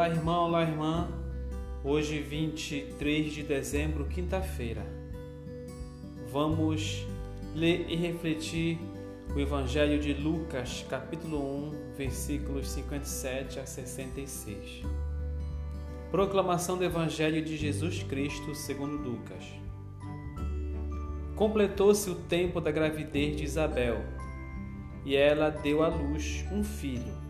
Olá, irmão, olá, irmã. Hoje, 23 de dezembro, quinta-feira. Vamos ler e refletir o Evangelho de Lucas, capítulo 1, versículos 57 a 66. Proclamação do Evangelho de Jesus Cristo segundo Lucas. Completou-se o tempo da gravidez de Isabel, e ela deu à luz um filho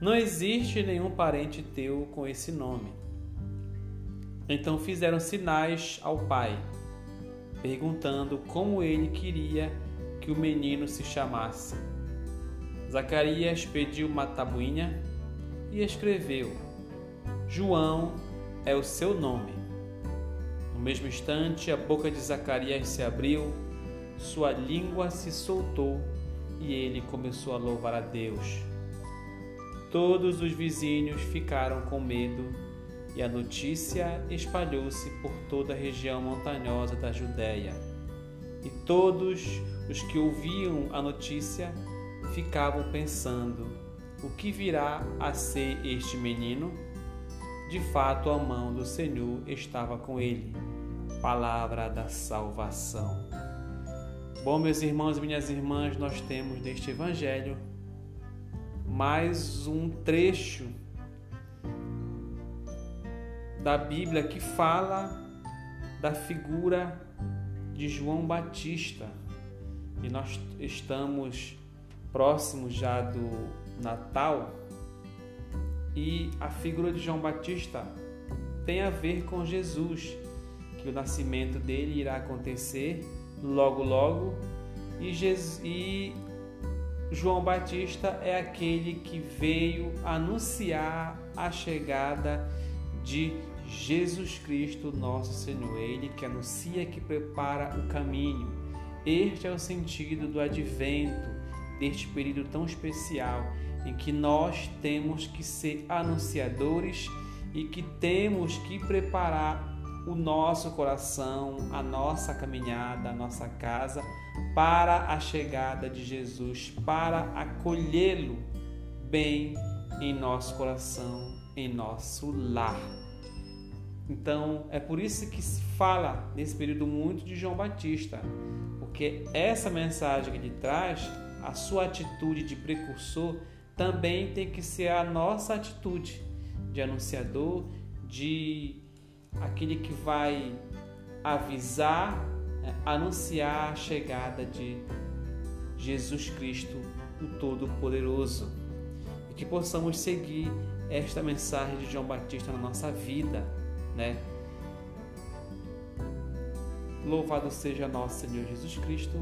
não existe nenhum parente teu com esse nome. Então fizeram sinais ao pai, perguntando como ele queria que o menino se chamasse. Zacarias pediu uma tabuinha e escreveu: João é o seu nome. No mesmo instante, a boca de Zacarias se abriu, sua língua se soltou e ele começou a louvar a Deus. Todos os vizinhos ficaram com medo e a notícia espalhou-se por toda a região montanhosa da Judéia. E todos os que ouviam a notícia ficavam pensando: o que virá a ser este menino? De fato, a mão do Senhor estava com ele. Palavra da salvação. Bom, meus irmãos e minhas irmãs, nós temos neste evangelho mais um trecho da Bíblia que fala da figura de João Batista. E nós estamos próximos já do Natal e a figura de João Batista tem a ver com Jesus, que o nascimento dele irá acontecer logo logo e, Jesus, e João Batista é aquele que veio anunciar a chegada de Jesus Cristo, nosso Senhor. Ele que anuncia, que prepara o caminho. Este é o sentido do advento, deste período tão especial em que nós temos que ser anunciadores e que temos que preparar o nosso coração, a nossa caminhada, a nossa casa para a chegada de Jesus, para acolhê-lo bem em nosso coração, em nosso lar. Então, é por isso que se fala nesse período muito de João Batista, porque essa mensagem que ele traz, a sua atitude de precursor, também tem que ser a nossa atitude de anunciador, de aquele que vai avisar, né, anunciar a chegada de Jesus Cristo, o Todo-Poderoso. E que possamos seguir esta mensagem de João Batista na nossa vida, né? Louvado seja nosso Senhor Jesus Cristo.